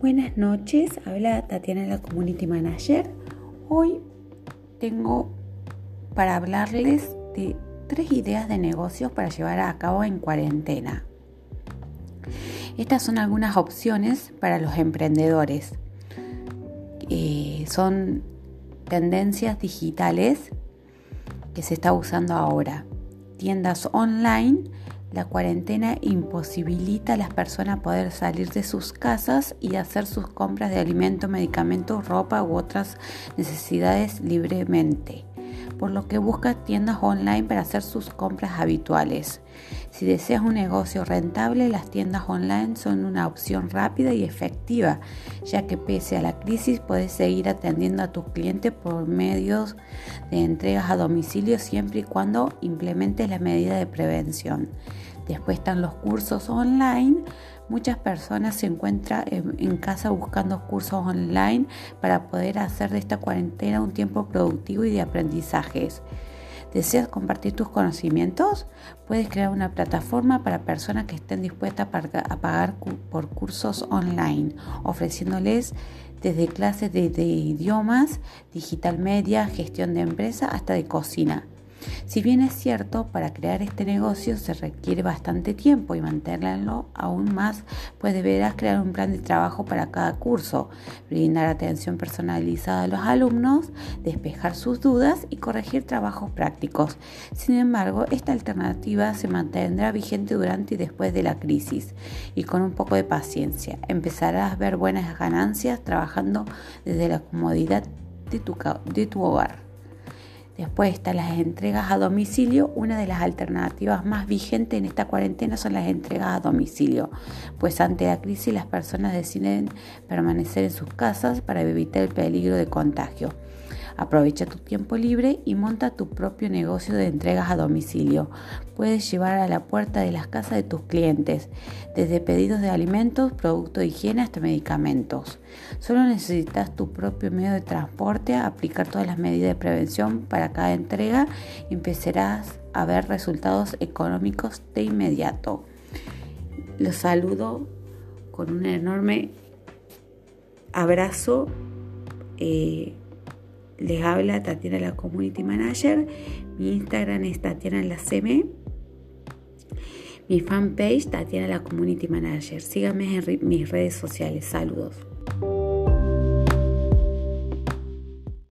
Buenas noches, habla Tatiana la Community Manager. Hoy tengo para hablarles de tres ideas de negocios para llevar a cabo en cuarentena. Estas son algunas opciones para los emprendedores. Eh, son tendencias digitales que se está usando ahora. Tiendas online la cuarentena imposibilita a las personas poder salir de sus casas y hacer sus compras de alimentos, medicamentos, ropa u otras necesidades libremente, por lo que busca tiendas online para hacer sus compras habituales. Si deseas un negocio rentable, las tiendas online son una opción rápida y efectiva, ya que pese a la crisis puedes seguir atendiendo a tus clientes por medios de entregas a domicilio siempre y cuando implementes las medidas de prevención. Después están los cursos online. Muchas personas se encuentran en, casa buscando cursos online para poder hacer de esta cuarentena un tiempo productivo y de aprendizajes. ¿Deseas compartir tus conocimientos? Puedes crear una plataforma para personas que estén dispuestas a pagar por cursos online, ofreciéndoles desde clases de, de idiomas, digital media, gestión de empresa hasta de cocina. Si bien es cierto, para crear este negocio se requiere bastante tiempo y mantenerlo aún más, pues deberás crear un plan de trabajo para cada curso, brindar atención personalizada a los alumnos, despejar sus dudas y corregir trabajos prácticos. Sin embargo, esta alternativa se mantendrá vigente durante y después de la crisis y con un poco de paciencia. Empezarás a ver buenas ganancias trabajando desde la comodidad de tu, de tu hogar. Después están las entregas a domicilio. Una de las alternativas más vigentes en esta cuarentena son las entregas a domicilio, pues ante la crisis las personas deciden permanecer en sus casas para evitar el peligro de contagio. Aprovecha tu tiempo libre y monta tu propio negocio de entregas a domicilio. Puedes llevar a la puerta de las casas de tus clientes, desde pedidos de alimentos, productos de higiene hasta medicamentos. Solo necesitas tu propio medio de transporte, aplicar todas las medidas de prevención para cada entrega y empezarás a ver resultados económicos de inmediato. Los saludo con un enorme abrazo. Eh, les habla Tatiana la Community Manager. Mi Instagram es Tatiana la CM. Mi fanpage Tatiana la Community Manager. Síganme en mis redes sociales. Saludos.